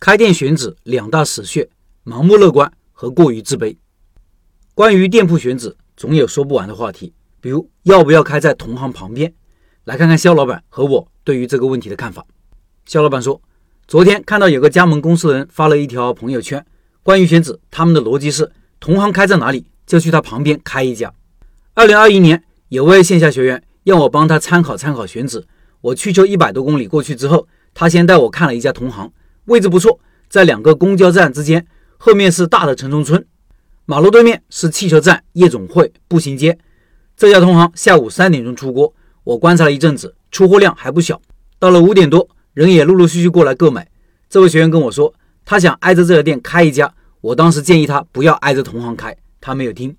开店选址两大死穴：盲目乐观和过于自卑。关于店铺选址，总有说不完的话题，比如要不要开在同行旁边。来看看肖老板和我对于这个问题的看法。肖老板说，昨天看到有个加盟公司的人发了一条朋友圈，关于选址，他们的逻辑是同行开在哪里，就去他旁边开一家。二零二一年，有位线下学员要我帮他参考参考选址，我去车一百多公里过去之后，他先带我看了一家同行。位置不错，在两个公交站之间，后面是大的城中村，马路对面是汽车站、夜总会、步行街。这家同行下午三点钟出锅，我观察了一阵子，出货量还不小。到了五点多，人也陆陆续续过来购买。这位学员跟我说，他想挨着这家店开一家。我当时建议他不要挨着同行开，他没有听。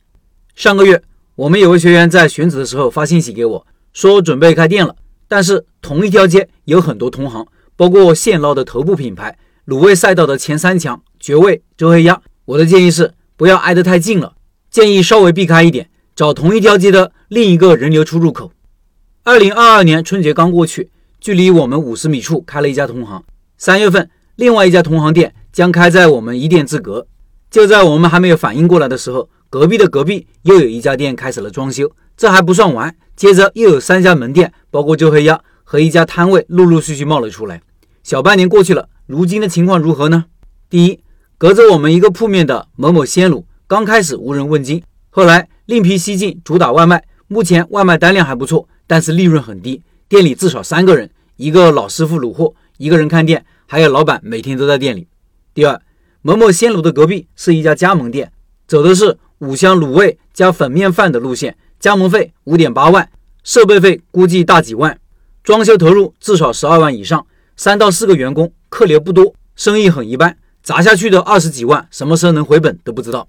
上个月，我们有位学员在选址的时候发信息给我，说准备开店了，但是同一条街有很多同行。包括现捞的头部品牌，卤味赛道的前三强，绝味、周黑鸭。我的建议是不要挨得太近了，建议稍微避开一点，找同一条街的另一个人流出入口。二零二二年春节刚过去，距离我们五十米处开了一家同行。三月份，另外一家同行店将开在我们一店之隔。就在我们还没有反应过来的时候，隔壁的隔壁又有一家店开始了装修。这还不算完，接着又有三家门店，包括周黑鸭和一家摊位，陆陆续续冒了出来。小半年过去了，如今的情况如何呢？第一，隔着我们一个铺面的某某鲜卤，刚开始无人问津，后来另辟蹊径，主打外卖。目前外卖单量还不错，但是利润很低。店里至少三个人，一个老师傅卤货，一个人看店，还有老板每天都在店里。第二，某某鲜卤的隔壁是一家加盟店，走的是五香卤味加粉面饭的路线，加盟费五点八万，设备费估计大几万，装修投入至少十二万以上。三到四个员工，客流不多，生意很一般，砸下去的二十几万，什么时候能回本都不知道。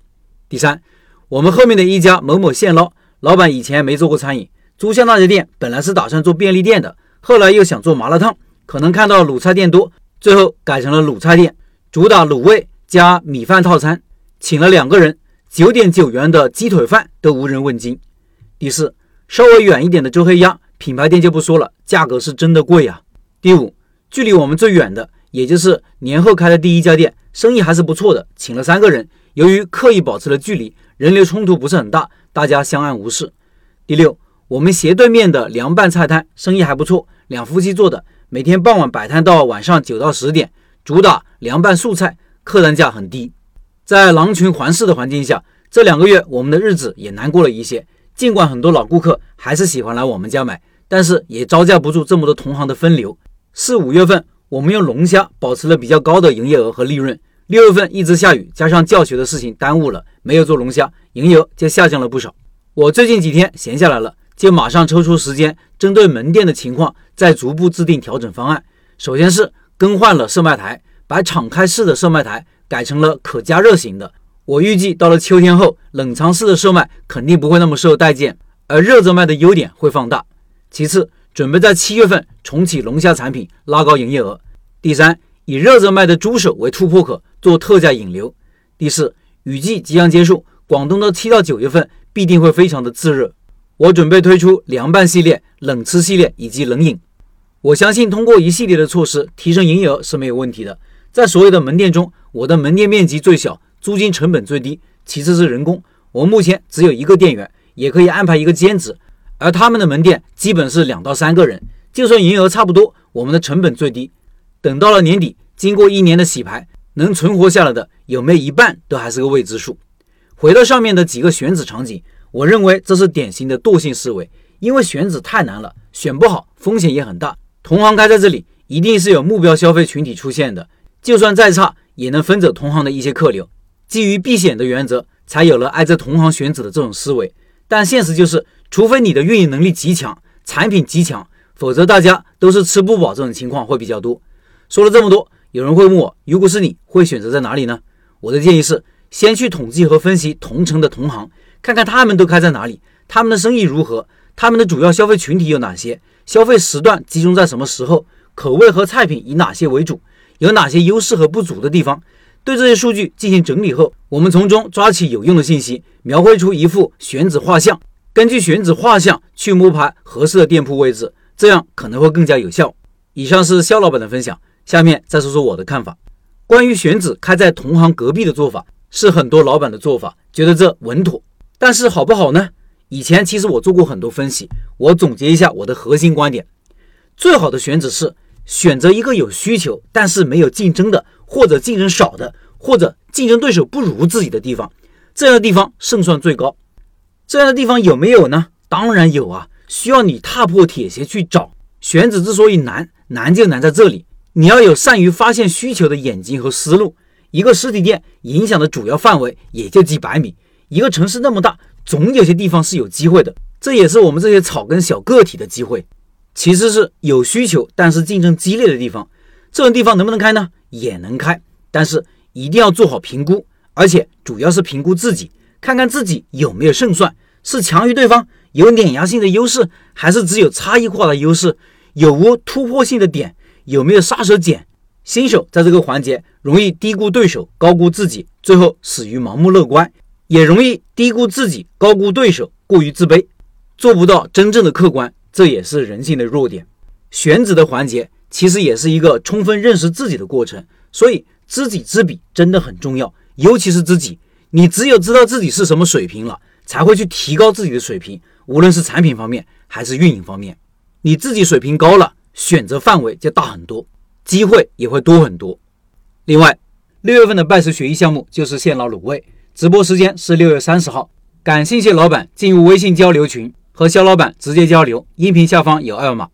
第三，我们后面的一家某某现捞，老板以前没做过餐饮，租下那家店本来是打算做便利店的，后来又想做麻辣烫，可能看到卤菜店多，最后改成了卤菜店，主打卤味加米饭套餐，请了两个人，九点九元的鸡腿饭都无人问津。第四，稍微远一点的周黑鸭品牌店就不说了，价格是真的贵啊。第五。距离我们最远的，也就是年后开的第一家店，生意还是不错的，请了三个人。由于刻意保持了距离，人流冲突不是很大，大家相安无事。第六，我们斜对面的凉拌菜摊生意还不错，两夫妻做的，每天傍晚摆摊到晚上九到十点，主打凉拌素菜，客单价很低。在狼群环视的环境下，这两个月我们的日子也难过了一些。尽管很多老顾客还是喜欢来我们家买，但是也招架不住这么多同行的分流。四五月份，我们用龙虾保持了比较高的营业额和利润。六月份一直下雨，加上教学的事情耽误了，没有做龙虾，营业额就下降了不少。我最近几天闲下来了，就马上抽出时间，针对门店的情况，再逐步制定调整方案。首先是更换了售卖台，把敞开式的售卖台改成了可加热型的。我预计到了秋天后，冷藏式的售卖肯定不会那么受待见，而热着卖的优点会放大。其次，准备在七月份重启龙虾产品，拉高营业额。第三，以热热卖的猪手为突破口，做特价引流。第四，雨季即将结束，广东的七到九月份必定会非常的炙热。我准备推出凉拌系列、冷吃系列以及冷饮。我相信通过一系列的措施提升营业额是没有问题的。在所有的门店中，我的门店面积最小，租金成本最低，其次是人工。我目前只有一个店员，也可以安排一个兼职。而他们的门店基本是两到三个人，就算营业额差不多，我们的成本最低。等到了年底，经过一年的洗牌，能存活下来的有没有一半都还是个未知数。回到上面的几个选址场景，我认为这是典型的惰性思维，因为选址太难了，选不好风险也很大。同行开在这里，一定是有目标消费群体出现的，就算再差也能分走同行的一些客流。基于避险的原则，才有了挨着同行选址的这种思维。但现实就是。除非你的运营能力极强，产品极强，否则大家都是吃不饱这种情况会比较多。说了这么多，有人会问我，如果是你会选择在哪里呢？我的建议是，先去统计和分析同城的同行，看看他们都开在哪里，他们的生意如何，他们的主要消费群体有哪些，消费时段集中在什么时候，口味和菜品以哪些为主，有哪些优势和不足的地方。对这些数据进行整理后，我们从中抓取有用的信息，描绘出一幅选址画像。根据选址画像去摸排合适的店铺位置，这样可能会更加有效。以上是肖老板的分享，下面再说说我的看法。关于选址开在同行隔壁的做法，是很多老板的做法，觉得这稳妥。但是好不好呢？以前其实我做过很多分析，我总结一下我的核心观点：最好的选址是选择一个有需求但是没有竞争的，或者竞争少的，或者竞争对手不如自己的地方，这样的地方胜算最高。这样的地方有没有呢？当然有啊，需要你踏破铁鞋去找。选址之所以难，难就难在这里，你要有善于发现需求的眼睛和思路。一个实体店影响的主要范围也就几百米，一个城市那么大。总有些地方是有机会的，这也是我们这些草根小个体的机会。其实是有需求，但是竞争激烈的地方，这种地方能不能开呢？也能开，但是一定要做好评估，而且主要是评估自己，看看自己有没有胜算，是强于对方，有碾压性的优势，还是只有差异化的优势，有无突破性的点，有没有杀手锏。新手在这个环节容易低估对手，高估自己，最后死于盲目乐观。也容易低估自己，高估对手，过于自卑，做不到真正的客观，这也是人性的弱点。选址的环节其实也是一个充分认识自己的过程，所以知己知彼真的很重要，尤其是知己。你只有知道自己是什么水平了，才会去提高自己的水平，无论是产品方面还是运营方面。你自己水平高了，选择范围就大很多，机会也会多很多。另外，六月份的拜师学艺项目就是现捞卤味。直播时间是六月三十号，感兴趣老板进入微信交流群和肖老板直接交流，音频下方有二维码。